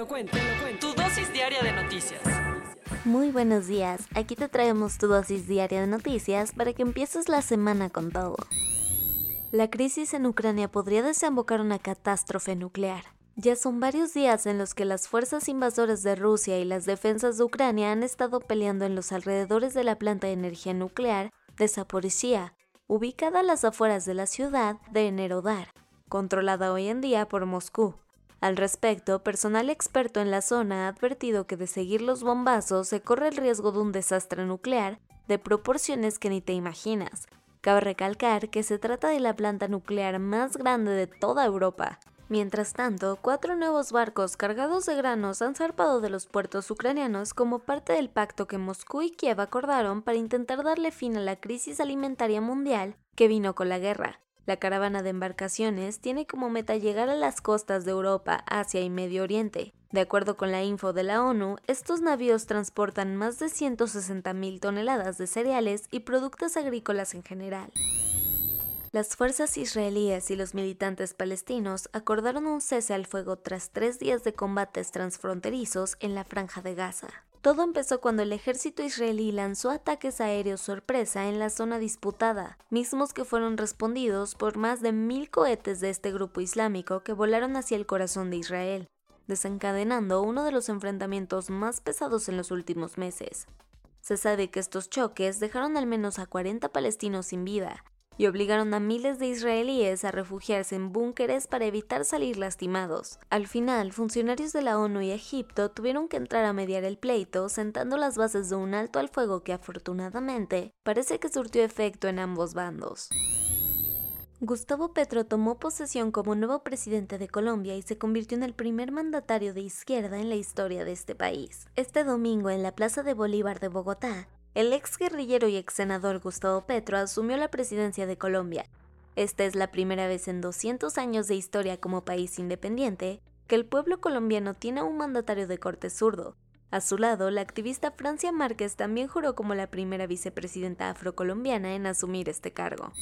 Lo cuento, te lo cuento. Tu dosis diaria de noticias. Muy buenos días, aquí te traemos tu dosis diaria de noticias para que empieces la semana con todo. La crisis en Ucrania podría desembocar una catástrofe nuclear. Ya son varios días en los que las fuerzas invasoras de Rusia y las defensas de Ucrania han estado peleando en los alrededores de la planta de energía nuclear de Zaporizhia, ubicada a las afueras de la ciudad de Enerodar, controlada hoy en día por Moscú. Al respecto, personal experto en la zona ha advertido que de seguir los bombazos se corre el riesgo de un desastre nuclear de proporciones que ni te imaginas. Cabe recalcar que se trata de la planta nuclear más grande de toda Europa. Mientras tanto, cuatro nuevos barcos cargados de granos han zarpado de los puertos ucranianos como parte del pacto que Moscú y Kiev acordaron para intentar darle fin a la crisis alimentaria mundial que vino con la guerra. La caravana de embarcaciones tiene como meta llegar a las costas de Europa, Asia y Medio Oriente. De acuerdo con la info de la ONU, estos navíos transportan más de 160.000 toneladas de cereales y productos agrícolas en general. Las fuerzas israelíes y los militantes palestinos acordaron un cese al fuego tras tres días de combates transfronterizos en la franja de Gaza. Todo empezó cuando el ejército israelí lanzó ataques aéreos sorpresa en la zona disputada, mismos que fueron respondidos por más de mil cohetes de este grupo islámico que volaron hacia el corazón de Israel, desencadenando uno de los enfrentamientos más pesados en los últimos meses. Se sabe que estos choques dejaron al menos a 40 palestinos sin vida, y obligaron a miles de israelíes a refugiarse en búnkeres para evitar salir lastimados. Al final, funcionarios de la ONU y Egipto tuvieron que entrar a mediar el pleito, sentando las bases de un alto al fuego que afortunadamente parece que surtió efecto en ambos bandos. Gustavo Petro tomó posesión como nuevo presidente de Colombia y se convirtió en el primer mandatario de izquierda en la historia de este país. Este domingo en la Plaza de Bolívar de Bogotá, el ex guerrillero y ex senador Gustavo Petro asumió la presidencia de Colombia. Esta es la primera vez en 200 años de historia como país independiente que el pueblo colombiano tiene un mandatario de corte zurdo. A su lado, la activista Francia Márquez también juró como la primera vicepresidenta afrocolombiana en asumir este cargo.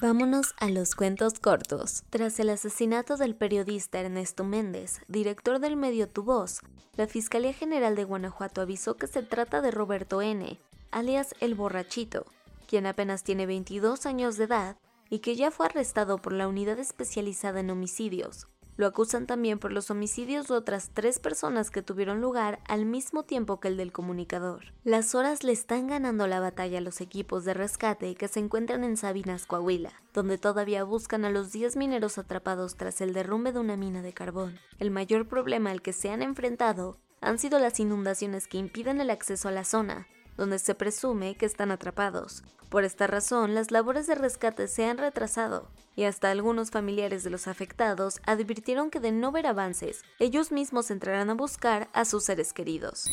Vámonos a los cuentos cortos. Tras el asesinato del periodista Ernesto Méndez, director del medio Tu Voz, la Fiscalía General de Guanajuato avisó que se trata de Roberto N., alias El Borrachito, quien apenas tiene 22 años de edad y que ya fue arrestado por la Unidad Especializada en Homicidios, lo acusan también por los homicidios de otras tres personas que tuvieron lugar al mismo tiempo que el del comunicador. Las horas le están ganando la batalla a los equipos de rescate que se encuentran en Sabinas, Coahuila, donde todavía buscan a los 10 mineros atrapados tras el derrumbe de una mina de carbón. El mayor problema al que se han enfrentado han sido las inundaciones que impiden el acceso a la zona, donde se presume que están atrapados. Por esta razón, las labores de rescate se han retrasado, y hasta algunos familiares de los afectados advirtieron que de no ver avances, ellos mismos entrarán a buscar a sus seres queridos.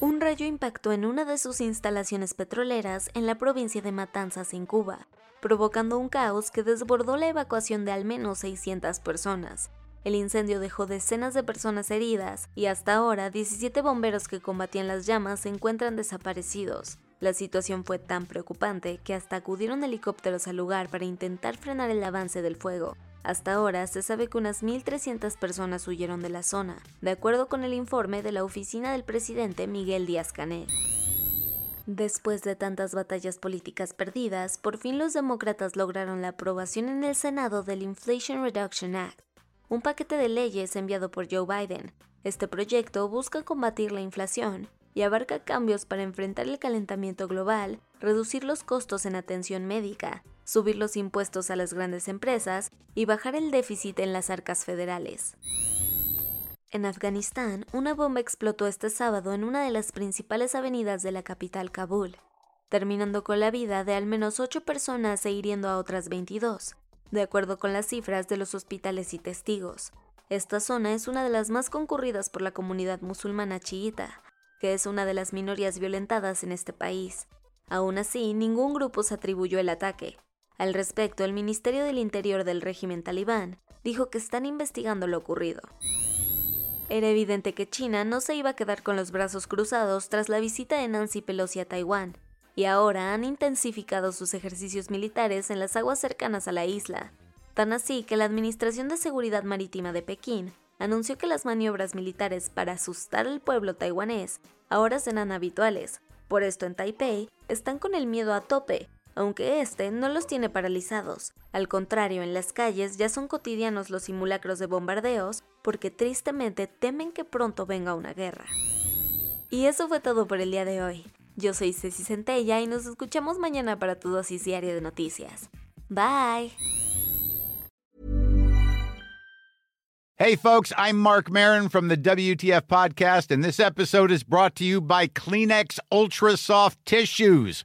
Un rayo impactó en una de sus instalaciones petroleras en la provincia de Matanzas, en Cuba, provocando un caos que desbordó la evacuación de al menos 600 personas. El incendio dejó decenas de personas heridas y hasta ahora 17 bomberos que combatían las llamas se encuentran desaparecidos. La situación fue tan preocupante que hasta acudieron helicópteros al lugar para intentar frenar el avance del fuego. Hasta ahora se sabe que unas 1.300 personas huyeron de la zona, de acuerdo con el informe de la oficina del presidente Miguel Díaz Canel. Después de tantas batallas políticas perdidas, por fin los demócratas lograron la aprobación en el Senado del Inflation Reduction Act, un paquete de leyes enviado por Joe Biden. Este proyecto busca combatir la inflación y abarca cambios para enfrentar el calentamiento global, reducir los costos en atención médica, subir los impuestos a las grandes empresas y bajar el déficit en las arcas federales. En Afganistán, una bomba explotó este sábado en una de las principales avenidas de la capital Kabul, terminando con la vida de al menos ocho personas e hiriendo a otras 22. De acuerdo con las cifras de los hospitales y testigos. Esta zona es una de las más concurridas por la comunidad musulmana chiita, que es una de las minorías violentadas en este país. Aún así, ningún grupo se atribuyó el ataque. Al respecto, el Ministerio del Interior del régimen talibán dijo que están investigando lo ocurrido. Era evidente que China no se iba a quedar con los brazos cruzados tras la visita de Nancy Pelosi a Taiwán, y ahora han intensificado sus ejercicios militares en las aguas cercanas a la isla, tan así que la Administración de Seguridad Marítima de Pekín anunció que las maniobras militares para asustar al pueblo taiwanés ahora serán habituales. Por esto en Taipei están con el miedo a tope, aunque este no los tiene paralizados. Al contrario, en las calles ya son cotidianos los simulacros de bombardeos porque tristemente temen que pronto venga una guerra. Y eso fue todo por el día de hoy. Yo soy Ceci Centella y nos escuchamos mañana para tu dosis diaria de noticias. Bye. Hey, folks, I'm Mark Marin from the WTF Podcast, and this episode is brought to you by Kleenex Ultra Soft Tissues